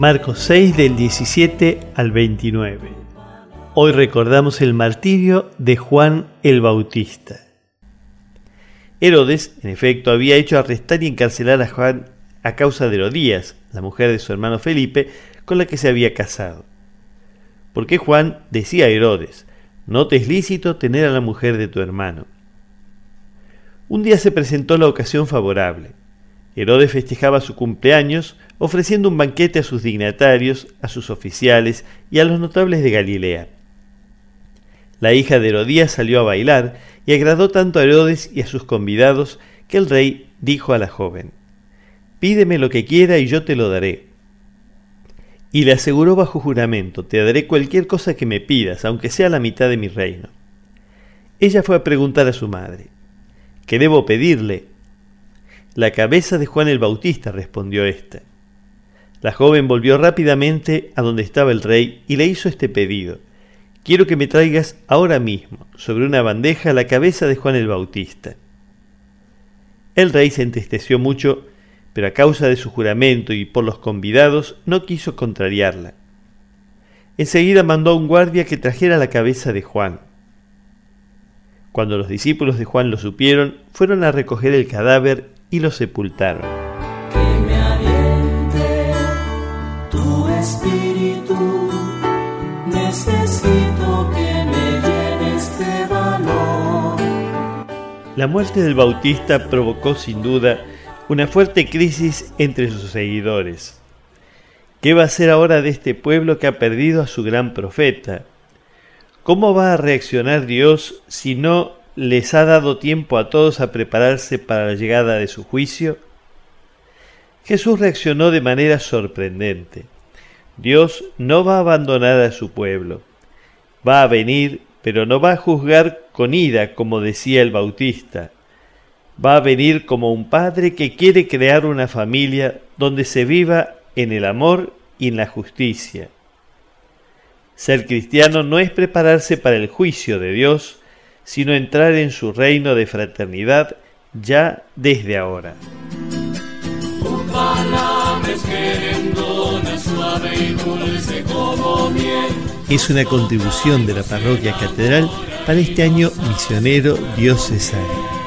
Marcos 6 del 17 al 29. Hoy recordamos el martirio de Juan el Bautista. Herodes, en efecto, había hecho arrestar y encarcelar a Juan a causa de Herodías, la mujer de su hermano Felipe, con la que se había casado. Porque Juan decía a Herodes, no te es lícito tener a la mujer de tu hermano. Un día se presentó la ocasión favorable. Herodes festejaba su cumpleaños ofreciendo un banquete a sus dignatarios, a sus oficiales y a los notables de Galilea. La hija de Herodías salió a bailar y agradó tanto a Herodes y a sus convidados que el rey dijo a la joven, Pídeme lo que quiera y yo te lo daré. Y le aseguró bajo juramento, Te daré cualquier cosa que me pidas, aunque sea la mitad de mi reino. Ella fue a preguntar a su madre, ¿qué debo pedirle? La cabeza de Juan el Bautista, respondió ésta. La joven volvió rápidamente a donde estaba el rey y le hizo este pedido. Quiero que me traigas ahora mismo, sobre una bandeja, la cabeza de Juan el Bautista. El rey se entristeció mucho, pero a causa de su juramento y por los convidados no quiso contrariarla. Enseguida mandó a un guardia que trajera la cabeza de Juan. Cuando los discípulos de Juan lo supieron, fueron a recoger el cadáver y lo sepultaron. Que me aliente tu espíritu, necesito que me llenes de valor. La muerte del Bautista provocó sin duda una fuerte crisis entre sus seguidores. ¿Qué va a hacer ahora de este pueblo que ha perdido a su gran profeta? ¿Cómo va a reaccionar Dios si no les ha dado tiempo a todos a prepararse para la llegada de su juicio? Jesús reaccionó de manera sorprendente. Dios no va a abandonar a su pueblo. Va a venir, pero no va a juzgar con ira, como decía el Bautista. Va a venir como un padre que quiere crear una familia donde se viva en el amor y en la justicia. Ser cristiano no es prepararse para el juicio de Dios, sino entrar en su reino de fraternidad ya desde ahora. Es una contribución de la parroquia catedral para este año misionero diocesano.